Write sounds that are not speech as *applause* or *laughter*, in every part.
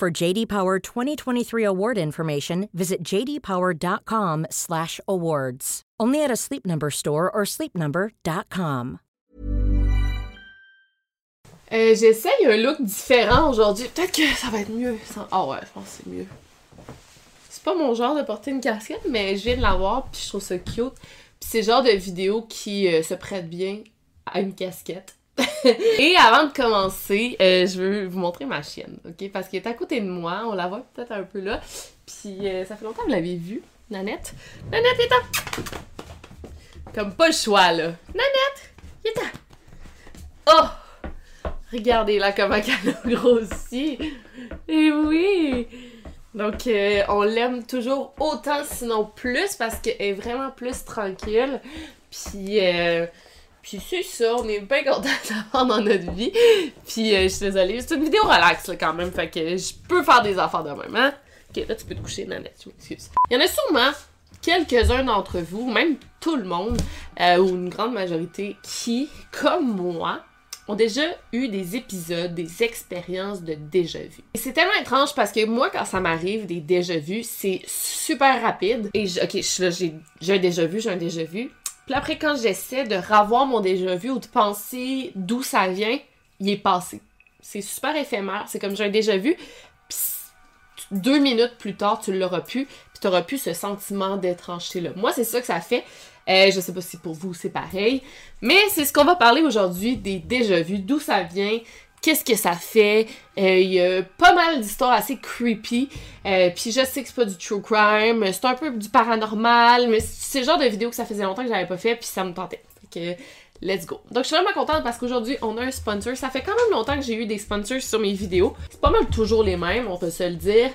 For JD Power 2023 award information, visit jdpower.com/awards. Only at a Sleep Number store or sleepnumber.com. Euh, J'essaye un look différent aujourd'hui. Peut-être que ça va être mieux. Ah ouais, je pense que c'est mieux. C'est pas mon genre de porter une casquette, mais je viens de l'avoir, puis je trouve ça cute. Puis c'est le genre de vidéo qui euh, se prête bien à une casquette. *laughs* Et avant de commencer, euh, je veux vous montrer ma chienne, ok? Parce qu'elle est à côté de moi, on la voit peut-être un peu là. Puis euh, ça fait longtemps que vous l'avez vue, Nanette. Nanette, viens Comme pas le choix, là. Nanette, viens Oh! Regardez là comment elle a grossi. Et oui! Donc, euh, on l'aime toujours autant, sinon plus, parce qu'elle est vraiment plus tranquille. Puis, puis c'est ça, on est bien content d'avoir dans notre vie. Puis, euh, je suis désolée, c'est une vidéo relax là, quand même, fait que je peux faire des affaires de même, hein? Ok, là, tu peux te coucher, Nanette, je m'excuse. Il y en a sûrement quelques-uns d'entre vous, même tout le monde, ou une grande majorité, qui, comme moi, ont déjà eu des épisodes, des expériences de déjà-vu. Et c'est tellement étrange parce que moi, quand ça m'arrive des déjà-vus, c'est super rapide. Et je, ok, j'ai un déjà-vu, j'ai un déjà-vu. Puis après, quand j'essaie de revoir mon déjà-vu ou de penser d'où ça vient, il est passé. C'est super éphémère. C'est comme j'ai un déjà-vu, puis deux minutes plus tard, tu l'auras pu, puis t'auras plus ce sentiment d'étrangeté-là. Moi, c'est ça que ça fait. Euh, je sais pas si pour vous c'est pareil. Mais c'est ce qu'on va parler aujourd'hui des déjà-vus, d'où ça vient, qu'est-ce que ça fait? Euh, il y a pas mal d'histoires assez creepy. Euh, Puis je sais que c'est pas du true crime, c'est un peu du paranormal, mais c'est le genre de vidéo que ça faisait longtemps que j'avais pas fait, puis ça me tentait. Fait que let's go. Donc je suis vraiment contente parce qu'aujourd'hui on a un sponsor. Ça fait quand même longtemps que j'ai eu des sponsors sur mes vidéos. C'est pas mal toujours les mêmes, on peut se le dire.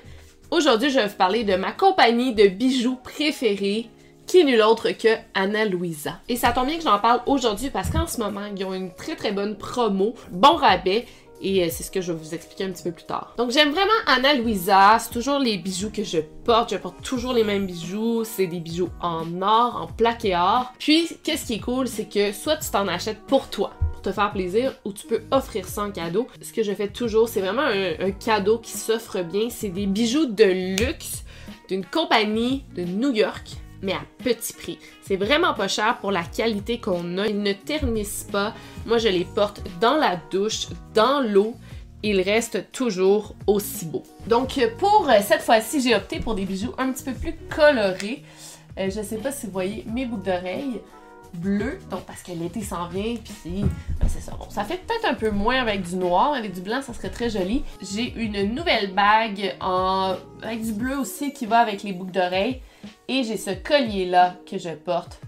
Aujourd'hui, je vais vous parler de ma compagnie de bijoux préférée, qui est nulle autre que Anna Louisa. Et ça tombe bien que j'en parle aujourd'hui parce qu'en ce moment, ils ont une très très bonne promo, bon rabais. Et euh, c'est ce que je vais vous expliquer un petit peu plus tard. Donc j'aime vraiment Anna Louisa, c'est toujours les bijoux que je porte, je porte toujours les mêmes bijoux, c'est des bijoux en or, en plaqué or. Puis qu'est-ce qui est cool, c'est que soit tu t'en achètes pour toi, pour te faire plaisir, ou tu peux offrir ça en cadeau. Ce que je fais toujours, c'est vraiment un, un cadeau qui s'offre bien, c'est des bijoux de luxe d'une compagnie de New York mais à petit prix. C'est vraiment pas cher pour la qualité qu'on a. Ils ne ternissent pas. Moi, je les porte dans la douche, dans l'eau. Ils restent toujours aussi beaux. Donc, pour euh, cette fois-ci, j'ai opté pour des bijoux un petit peu plus colorés. Euh, je sais pas si vous voyez mes boucles d'oreilles bleues, donc parce que l'été s'en vient, puis ben, c'est ça. Bon, ça fait peut-être un peu moins avec du noir, avec du blanc, ça serait très joli. J'ai une nouvelle bague avec du bleu aussi qui va avec les boucles d'oreilles. Et j'ai ce collier-là que je porte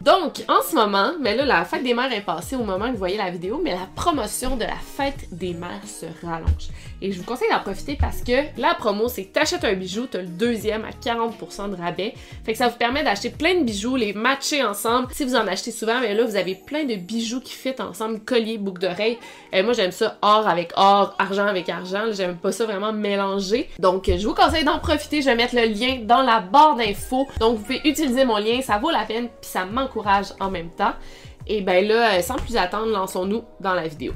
Donc, en ce moment, mais là, la fête des mères est passée au moment que vous voyez la vidéo, mais la promotion de la fête des mères se rallonge. Et je vous conseille d'en profiter parce que la promo, c'est t'achètes un bijou, t'as le deuxième à 40% de rabais. Fait que ça vous permet d'acheter plein de bijoux, les matcher ensemble. Si vous en achetez souvent, mais là, vous avez plein de bijoux qui fit ensemble, collier, boucle d'oreille. Euh, moi, j'aime ça or avec or, argent avec argent. J'aime pas ça vraiment mélanger. Donc, je vous conseille d'en profiter. Je vais mettre le lien dans la barre d'infos. Donc, vous pouvez utiliser mon lien, ça vaut la peine puis ça m'encourage en même temps. Et ben là, sans plus attendre, lançons-nous dans la vidéo.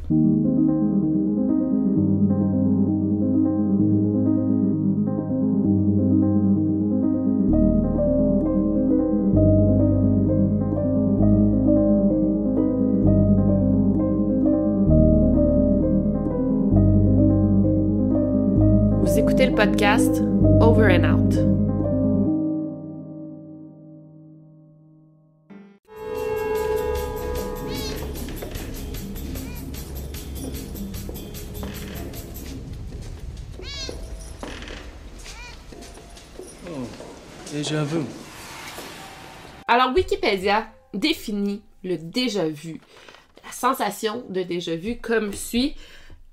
Vous écoutez le podcast Over and Out. Déjà vu. Alors, Wikipédia définit le déjà vu, la sensation de déjà vu comme suit.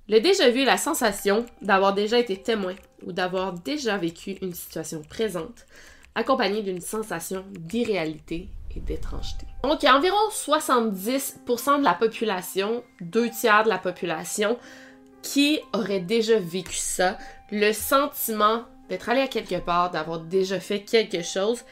Le déjà vu est la sensation d'avoir déjà été témoin ou d'avoir déjà vécu une situation présente, accompagnée d'une sensation d'irréalité et d'étrangeté. Donc, il y a environ 70% de la population, deux tiers de la population, qui aurait déjà vécu ça, le sentiment d'être allé à quelque part, d'avoir déjà fait quelque chose,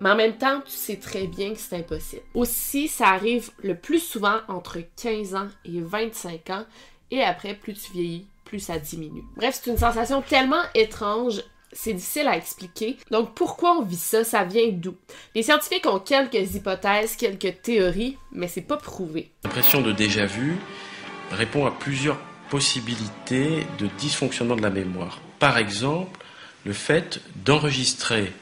mais en même temps, tu sais très bien que c'est impossible. Aussi, ça arrive le plus souvent entre 15 ans et 25 ans, et après, plus tu vieillis, plus ça diminue. Bref, c'est une sensation tellement étrange c'est difficile à expliquer. Donc pourquoi on vit ça? Ça vient d'où? Les scientifiques ont quelques hypothèses, quelques théories, mais c'est pas prouvé. L'impression de déjà vu répond à plusieurs possibilités de dysfonctionnement de la mémoire. Par exemple, le fait d'enregistrer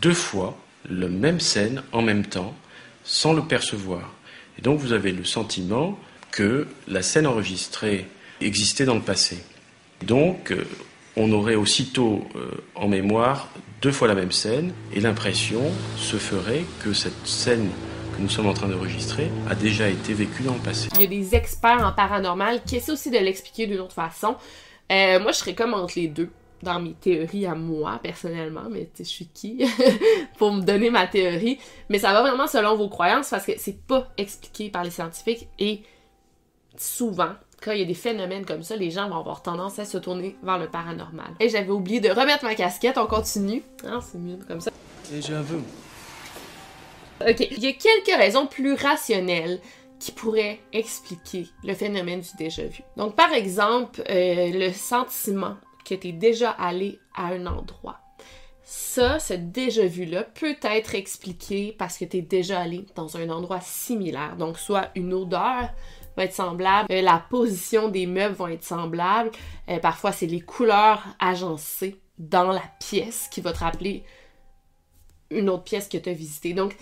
deux fois la même scène en même temps sans le percevoir. Et donc vous avez le sentiment que la scène enregistrée existait dans le passé. Donc euh, on aurait aussitôt euh, en mémoire deux fois la même scène et l'impression se ferait que cette scène que nous sommes en train d'enregistrer a déjà été vécue dans le passé. Il y a des experts en paranormal qui essaient aussi de l'expliquer d'une autre façon. Euh, moi, je serais comme entre les deux dans mes théories à moi, personnellement, mais je suis qui *laughs* pour me donner ma théorie. Mais ça va vraiment selon vos croyances parce que c'est pas expliqué par les scientifiques et souvent, quand il y a des phénomènes comme ça, les gens vont avoir tendance à se tourner vers le paranormal. Et j'avais oublié de remettre ma casquette, on continue. Hein, c'est mieux comme ça. Et j'avoue. Ok, il y a quelques raisons plus rationnelles qui pourraient expliquer le phénomène du déjà vu. Donc, par exemple, euh, le sentiment que tu es déjà allé à un endroit. Ça, ce déjà vu-là peut être expliqué parce que tu es déjà allé dans un endroit similaire. Donc, soit une odeur, va être semblable, euh, la position des meubles vont être semblables, euh, parfois c'est les couleurs agencées dans la pièce qui va te rappeler une autre pièce que tu as visitée. Donc,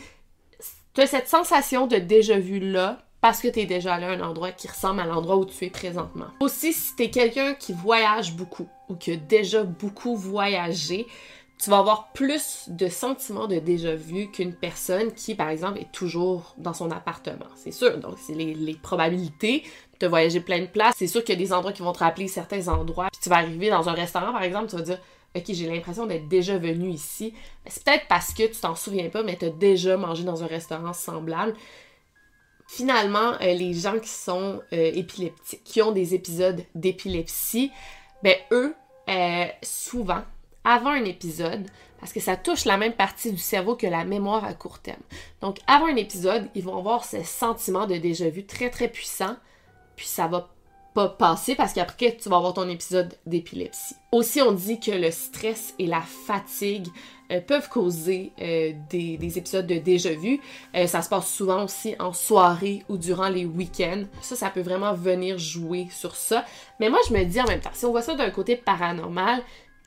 tu as cette sensation de déjà vu là parce que tu es déjà allé à un endroit qui ressemble à l'endroit où tu es présentement. Aussi, si tu es quelqu'un qui voyage beaucoup ou qui a déjà beaucoup voyagé, tu vas avoir plus de sentiments de déjà-vu qu'une personne qui, par exemple, est toujours dans son appartement. C'est sûr. Donc, c'est les, probabilités de voyager plein de places. C'est sûr qu'il y a des endroits qui vont te rappeler certains endroits. Puis tu vas arriver dans un restaurant, par exemple, tu vas dire Ok, j'ai l'impression d'être déjà venu ici. C'est peut-être parce que tu t'en souviens pas, mais tu as déjà mangé dans un restaurant semblable. Finalement, euh, les gens qui sont euh, épileptiques, qui ont des épisodes d'épilepsie, ben eux, euh, souvent, avant un épisode, parce que ça touche la même partie du cerveau que la mémoire à court terme. Donc, avant un épisode, ils vont avoir ce sentiment de déjà-vu très très puissant, puis ça va pas passer parce qu'après, tu vas avoir ton épisode d'épilepsie. Aussi, on dit que le stress et la fatigue euh, peuvent causer euh, des, épisodes de déjà-vu. Euh, ça se passe souvent aussi en soirée ou durant les week-ends. Ça, ça peut vraiment venir jouer sur ça. Mais moi, je me dis en même temps, si on voit ça d'un côté paranormal,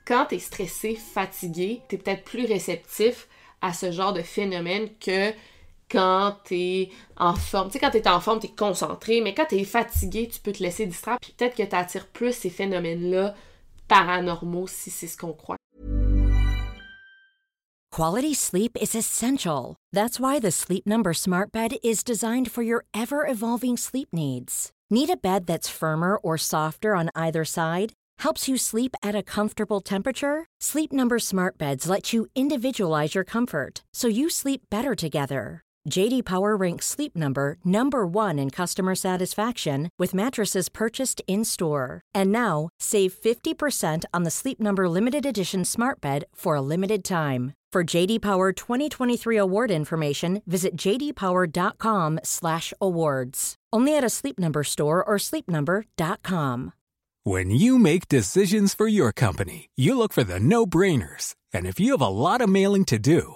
quand tu es stressé, fatigué, tu es peut-être plus réceptif à ce genre de phénomène que quand tu es en forme. Tu sais, quand tu es en forme, tu es concentré, mais quand tu es fatigué, tu peux te laisser distraire. Puis peut-être que tu attires plus ces phénomènes-là paranormaux si c'est ce qu'on croit. Quality sleep is essential. That's why the Sleep Number Smart Bed is designed for your ever evolving sleep needs. Need a bed that's firmer or softer on either side? helps you sleep at a comfortable temperature? Sleep Number Smart Beds let you individualize your comfort so you sleep better together. JD Power ranks Sleep Number number 1 in customer satisfaction with mattresses purchased in-store. And now, save 50% on the Sleep Number limited edition Smart Bed for a limited time. For JD Power 2023 award information, visit jdpower.com/awards. Only at a Sleep Number store or sleepnumber.com. When you make decisions for your company, you look for the no-brainers. And if you have a lot of mailing to do,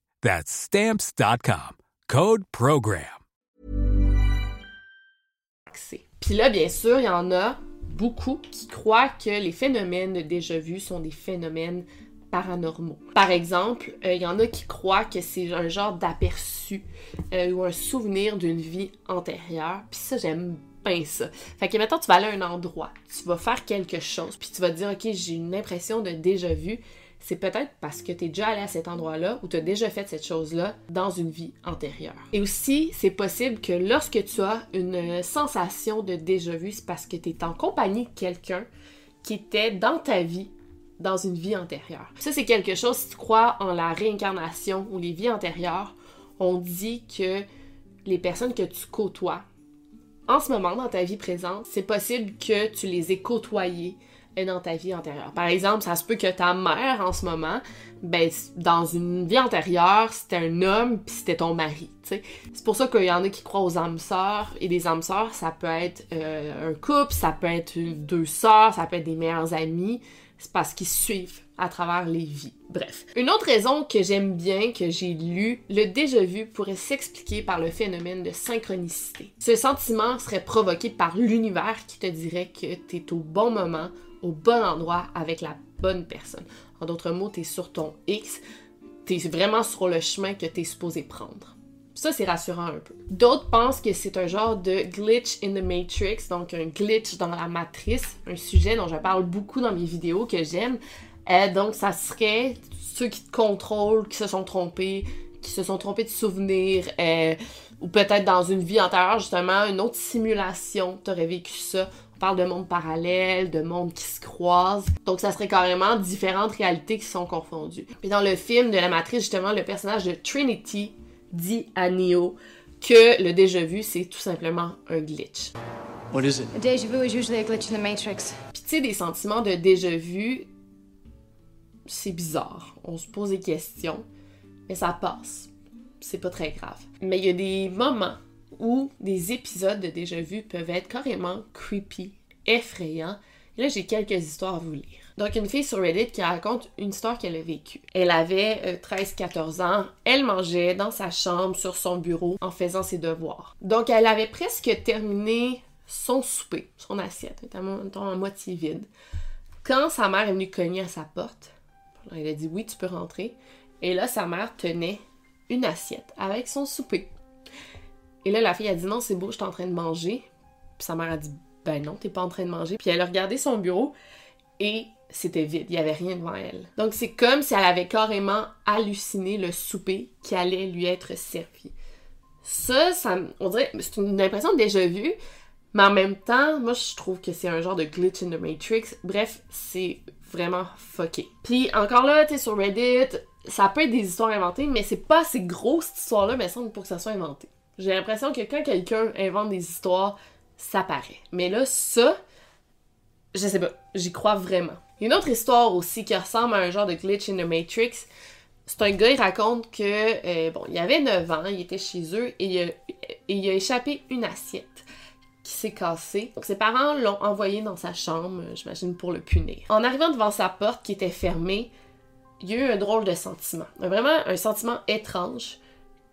That's stamps.com. Code program. Puis là, bien sûr, il y en a beaucoup qui croient que les phénomènes de déjà-vu sont des phénomènes paranormaux. Par exemple, euh, il y en a qui croient que c'est un genre d'aperçu euh, ou un souvenir d'une vie antérieure. Puis ça, j'aime bien ça. Fait que maintenant, tu vas aller à un endroit, tu vas faire quelque chose, puis tu vas te dire, OK, j'ai une impression de déjà vu. C'est peut-être parce que tu es déjà allé à cet endroit-là ou tu as déjà fait cette chose-là dans une vie antérieure. Et aussi, c'est possible que lorsque tu as une sensation de déjà vu, c'est parce que tu es en compagnie de quelqu'un qui était dans ta vie dans une vie antérieure. Ça, c'est quelque chose, si tu crois en la réincarnation ou les vies antérieures, on dit que les personnes que tu côtoies en ce moment dans ta vie présente, c'est possible que tu les aies côtoyées dans ta vie antérieure. Par exemple, ça se peut que ta mère en ce moment, ben, dans une vie antérieure, c'était un homme puis c'était ton mari. C'est pour ça qu'il y en a qui croient aux âmes sœurs et des âmes sœurs, ça peut être euh, un couple, ça peut être deux sœurs, ça peut être des meilleurs amis c'est parce qu'ils suivent à travers les vies. Bref. Une autre raison que j'aime bien, que j'ai lu, le déjà vu pourrait s'expliquer par le phénomène de synchronicité. Ce sentiment serait provoqué par l'univers qui te dirait que tu es au bon moment, au bon endroit, avec la bonne personne. En d'autres mots, tu es sur ton X, tu es vraiment sur le chemin que tu es supposé prendre. Ça, c'est rassurant un peu. D'autres pensent que c'est un genre de glitch in the matrix, donc un glitch dans la matrice, un sujet dont je parle beaucoup dans mes vidéos que j'aime. Euh, donc, ça serait ceux qui te contrôlent, qui se sont trompés, qui se sont trompés de souvenirs, euh, ou peut-être dans une vie antérieure, justement, une autre simulation, t'aurais vécu ça. On parle de mondes parallèles, de mondes qui se croisent. Donc, ça serait carrément différentes réalités qui sont confondues. Et dans le film de la Matrice, justement, le personnage de Trinity dit à Neo que le déjà-vu, c'est tout simplement un glitch. What is it? A déjà vu is usually a glitch in the matrix. Puis tu sais, des sentiments de déjà-vu, c'est bizarre. On se pose des questions, mais ça passe. C'est pas très grave. Mais il y a des moments où des épisodes de déjà-vu peuvent être carrément creepy, effrayants. Et là, j'ai quelques histoires à vous lire. Donc, une fille sur Reddit qui raconte une histoire qu'elle a vécue. Elle avait 13-14 euh, ans. Elle mangeait dans sa chambre, sur son bureau, en faisant ses devoirs. Donc, elle avait presque terminé son souper, son assiette, étant à moitié vide. Quand sa mère est venue cogner à sa porte, elle a dit oui, tu peux rentrer. Et là, sa mère tenait une assiette avec son souper. Et là, la fille a dit non, c'est beau, je suis en train de manger. Puis sa mère a dit ben non, t'es pas en train de manger. Puis elle a regardé son bureau et c'était vide, il y avait rien devant elle. Donc c'est comme si elle avait carrément halluciné le souper qui allait lui être servi. Ça, ça on dirait, c'est une impression déjà vue, mais en même temps, moi je trouve que c'est un genre de glitch in the Matrix. Bref, c'est vraiment fucké. Puis encore là, tu sur Reddit, ça peut être des histoires inventées, mais c'est pas assez gros cette histoire-là, mais semble pour que ça soit inventé. J'ai l'impression que quand quelqu'un invente des histoires, ça paraît. Mais là, ça, je sais pas, j'y crois vraiment. Une autre histoire aussi qui ressemble à un genre de glitch in the Matrix. C'est un gars, il raconte que, euh, bon, il avait 9 ans, il était chez eux et il a, échappé une assiette qui s'est cassée. Donc ses parents l'ont envoyé dans sa chambre, j'imagine, pour le punir. En arrivant devant sa porte qui était fermée, il y a eu un drôle de sentiment. Vraiment un sentiment étrange,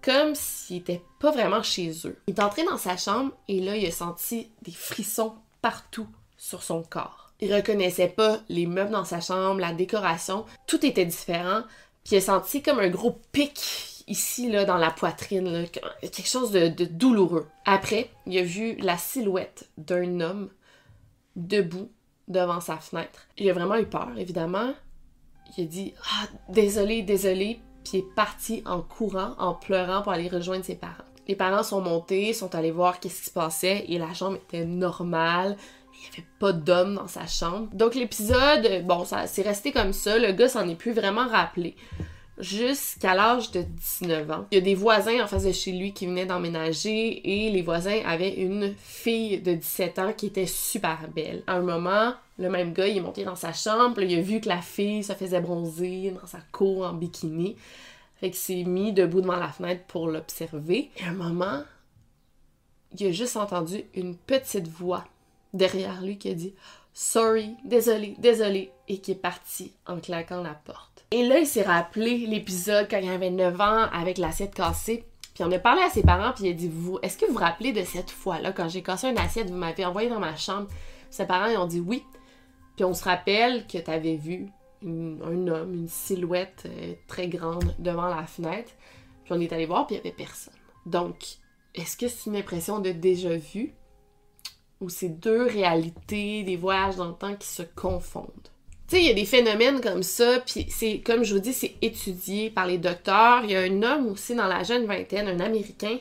comme s'il était pas vraiment chez eux. Il est entré dans sa chambre et là, il a senti des frissons partout sur son corps. Il reconnaissait pas les meubles dans sa chambre, la décoration, tout était différent. Puis il a senti comme un gros pic ici, là, dans la poitrine, quelque chose de, douloureux. Après, il a vu la silhouette d'un homme debout devant sa fenêtre. Il a vraiment eu peur, évidemment. Il a dit Ah, désolé, désolé. Puis est parti en courant, en pleurant pour aller rejoindre ses parents. Les parents sont montés, sont allés voir qu'est-ce qui se passait et la chambre était normale il n'y avait pas d'homme dans sa chambre. Donc l'épisode, bon, ça c'est resté comme ça. Le gars s'en est plus vraiment rappelé. Jusqu'à l'âge de 19 ans. Il y a des voisins en face de chez lui qui venaient d'emménager et les voisins avaient une fille de 17 ans qui était super belle. À un moment, le même gars, il est monté dans sa chambre, il a vu que la fille se faisait bronzer dans sa cour en bikini. Fait qu'il s'est mis debout devant la fenêtre pour l'observer. Et à un moment, il a juste entendu une petite voix derrière lui qui a dit Sorry, désolé, désolé, et qui est parti en claquant la porte. Et là, il s'est rappelé l'épisode quand il avait 9 ans avec l'assiette cassée. Puis on a parlé à ses parents, puis il a dit Vous, est-ce que vous vous rappelez de cette fois-là, quand j'ai cassé une assiette, vous m'avez envoyé dans ma chambre? Ses parents, ils ont dit oui. Puis on se rappelle que tu avais vu un homme, une silhouette euh, très grande devant la fenêtre. Puis on est allé voir, puis il n'y avait personne. Donc, est-ce que c'est une impression de déjà vu? Ou c'est deux réalités, des voyages dans le temps qui se confondent? Tu sais, il y a des phénomènes comme ça, puis c'est, comme je vous dis, c'est étudié par les docteurs. Il y a un homme aussi dans la jeune vingtaine, un Américain,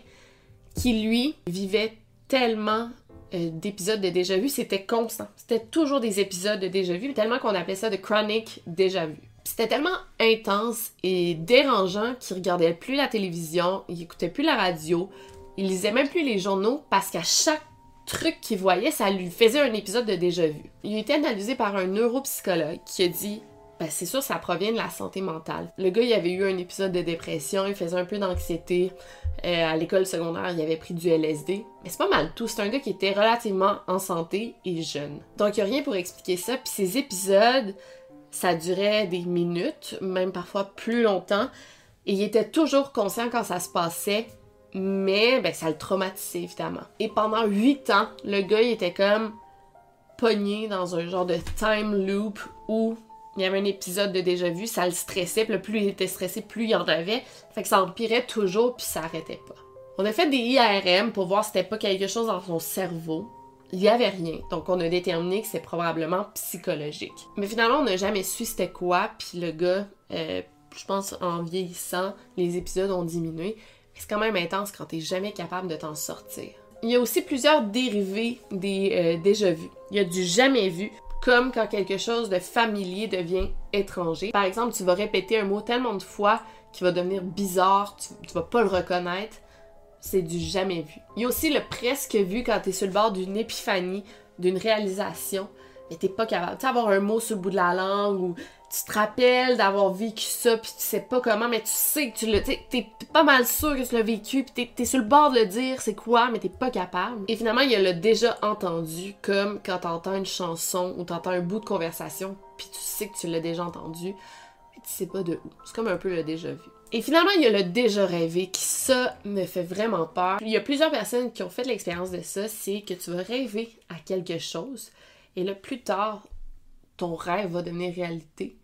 qui lui vivait tellement euh, d'épisodes de déjà vu, c'était constant. C'était toujours des épisodes de déjà vu, tellement qu'on appelait ça de chronic déjà vu. C'était tellement intense et dérangeant qu'il regardait plus la télévision, il écoutait plus la radio, il lisait même plus les journaux parce qu'à chaque truc qu'il voyait, ça lui faisait un épisode de déjà vu. Il a été analysé par un neuropsychologue qui a dit ben, c'est sûr, ça provient de la santé mentale. Le gars, il avait eu un épisode de dépression, il faisait un peu d'anxiété. Euh, à l'école secondaire, il avait pris du LSD. Mais c'est pas mal tout. C'est un gars qui était relativement en santé et jeune. Donc, il n'y a rien pour expliquer ça. Puis ces épisodes, ça durait des minutes, même parfois plus longtemps. Et il était toujours conscient quand ça se passait, mais ben, ça le traumatisait évidemment. Et pendant huit ans, le gars, il était comme pogné dans un genre de time loop où il y avait un épisode de déjà vu, ça le stressait, puis plus il était stressé, plus il en avait. Fait que ça empirait toujours, puis ça arrêtait pas. On a fait des IRM pour voir si c'était pas quelque chose dans son cerveau. Il y avait rien, donc on a déterminé que c'est probablement psychologique. Mais finalement, on n'a jamais su c'était quoi, puis le gars, euh, je pense en vieillissant, les épisodes ont diminué. C'est quand même intense quand t'es jamais capable de t'en sortir. Il y a aussi plusieurs dérivés des euh, déjà vus. Il y a du jamais vu, comme quand quelque chose de familier devient étranger. Par exemple, tu vas répéter un mot tellement de fois qu'il va devenir bizarre, tu, vas pas le reconnaître. C'est du jamais vu. Il y a aussi le presque vu quand tu es sur le bord d'une épiphanie, d'une réalisation, mais t'es pas capable. Tu avoir un mot sur le bout de la langue ou tu te rappelles d'avoir vécu ça, puis tu sais pas comment, mais tu sais que tu l'as. T'es pas mal sûr que tu l'as vécu, puis t'es es sur le bord de le dire c'est quoi, mais t'es pas capable. Et finalement, il y a le déjà entendu, comme quand t'entends une chanson ou t'entends un bout de conversation, puis tu sais que tu l'as déjà entendu, mais tu sais pas de où. C'est comme un peu le déjà vu. Et finalement, il y a le déjà rêvé qui, ça, me fait vraiment peur. Il y a plusieurs personnes qui ont fait l'expérience de ça, c'est que tu vas rêver à quelque chose, et là, plus tard, ton rêve va devenir réalité.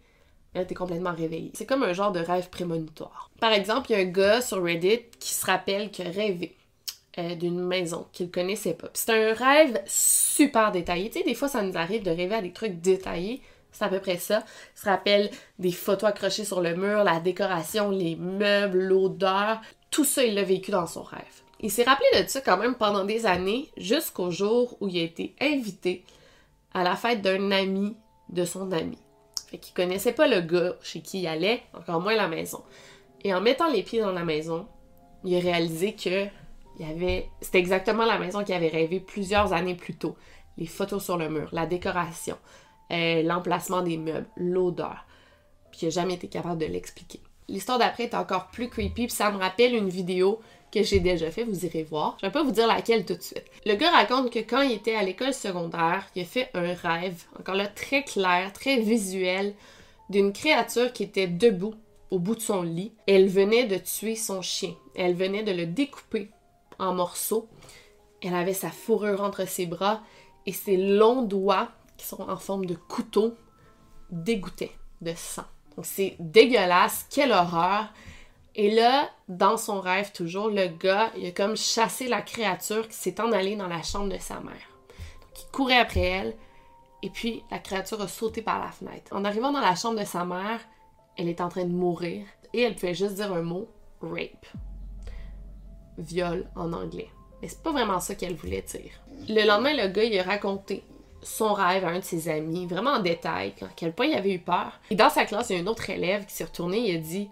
Là, t'es complètement réveillé. C'est comme un genre de rêve prémonitoire. Par exemple, il y a un gars sur Reddit qui se rappelle qu'il rêvé euh, d'une maison qu'il connaissait pas. C'est un rêve super détaillé. Tu sais, des fois, ça nous arrive de rêver à des trucs détaillés. C'est à peu près ça. Il se rappelle des photos accrochées sur le mur, la décoration, les meubles, l'odeur. Tout ça, il l'a vécu dans son rêve. Il s'est rappelé de ça quand même pendant des années, jusqu'au jour où il a été invité à la fête d'un ami de son ami. Fait qu'il connaissait pas le gars chez qui il allait, encore moins la maison. Et en mettant les pieds dans la maison, il a réalisé que c'était exactement la maison qu'il avait rêvé plusieurs années plus tôt. Les photos sur le mur, la décoration, euh, l'emplacement des meubles, l'odeur. Puis il n'a jamais été capable de l'expliquer. L'histoire d'après est encore plus creepy, puis ça me rappelle une vidéo que j'ai déjà fait, vous irez voir. Je vais pas vous dire laquelle tout de suite. Le gars raconte que quand il était à l'école secondaire, il a fait un rêve, encore là très clair, très visuel, d'une créature qui était debout au bout de son lit. Elle venait de tuer son chien. Elle venait de le découper en morceaux. Elle avait sa fourrure entre ses bras et ses longs doigts, qui sont en forme de couteau, dégoûtaient de sang. Donc c'est dégueulasse, quelle horreur. Et là, dans son rêve toujours, le gars, il a comme chassé la créature qui s'est en allée dans la chambre de sa mère. Donc, il courait après elle, et puis la créature a sauté par la fenêtre. En arrivant dans la chambre de sa mère, elle est en train de mourir, et elle pouvait juste dire un mot, rape. Viol en anglais. Mais c'est pas vraiment ça qu'elle voulait dire. Le lendemain, le gars, il a raconté son rêve à un de ses amis, vraiment en détail, à quel point il avait eu peur. Et dans sa classe, il y a un autre élève qui s'est retourné et a dit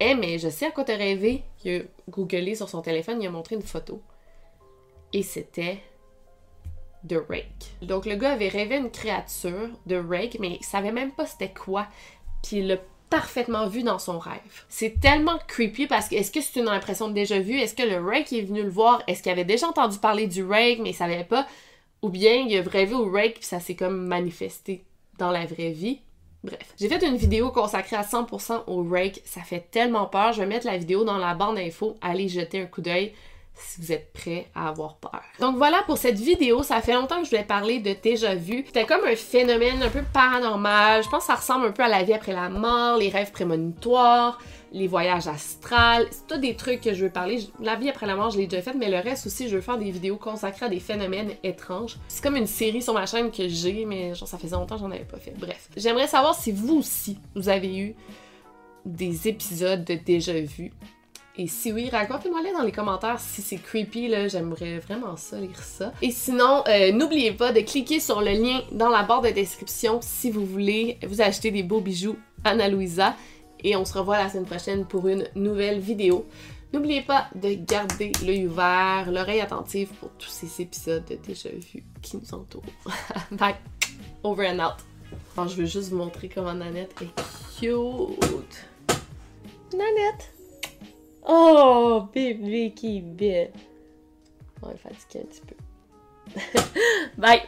eh, mais je sais à quoi t'as rêvé. Il a googlé sur son téléphone, il a montré une photo. Et c'était de Rake. Donc le gars avait rêvé une créature de Rake, mais il savait même pas c'était quoi. Puis il l'a parfaitement vu dans son rêve. C'est tellement creepy parce que est-ce que c'est une impression de déjà vu? Est-ce que le Rake est venu le voir? Est-ce qu'il avait déjà entendu parler du Rake mais il savait pas? Ou bien il a rêvé au Rake puis ça s'est comme manifesté dans la vraie vie? Bref, j'ai fait une vidéo consacrée à 100% au Rake. Ça fait tellement peur. Je vais mettre la vidéo dans la bande d'infos. Allez jeter un coup d'œil si vous êtes prêts à avoir peur. Donc voilà pour cette vidéo, ça fait longtemps que je voulais parler de déjà vu. C'était comme un phénomène un peu paranormal, je pense que ça ressemble un peu à la vie après la mort, les rêves prémonitoires, les voyages astrales, c'est tout des trucs que je veux parler. La vie après la mort, je l'ai déjà faite, mais le reste aussi, je veux faire des vidéos consacrées à des phénomènes étranges. C'est comme une série sur ma chaîne que j'ai, mais genre ça faisait longtemps que j'en avais pas fait. Bref, j'aimerais savoir si vous aussi, vous avez eu des épisodes de déjà vu et si oui, racontez-moi les dans les commentaires si c'est creepy, là, j'aimerais vraiment ça, lire ça. Et sinon, euh, n'oubliez pas de cliquer sur le lien dans la barre de description si vous voulez vous acheter des beaux bijoux Anna Louisa. Et on se revoit la semaine prochaine pour une nouvelle vidéo. N'oubliez pas de garder l'œil ouvert, l'oreille attentive pour tous ces épisodes de déjà vus qui nous entourent. *laughs* Bye! Over and out. je veux juste vous montrer comment Nanette est cute. Nanette! Oh, bébé qui est belle. On va le fatiguer un petit peu. *laughs* Bye!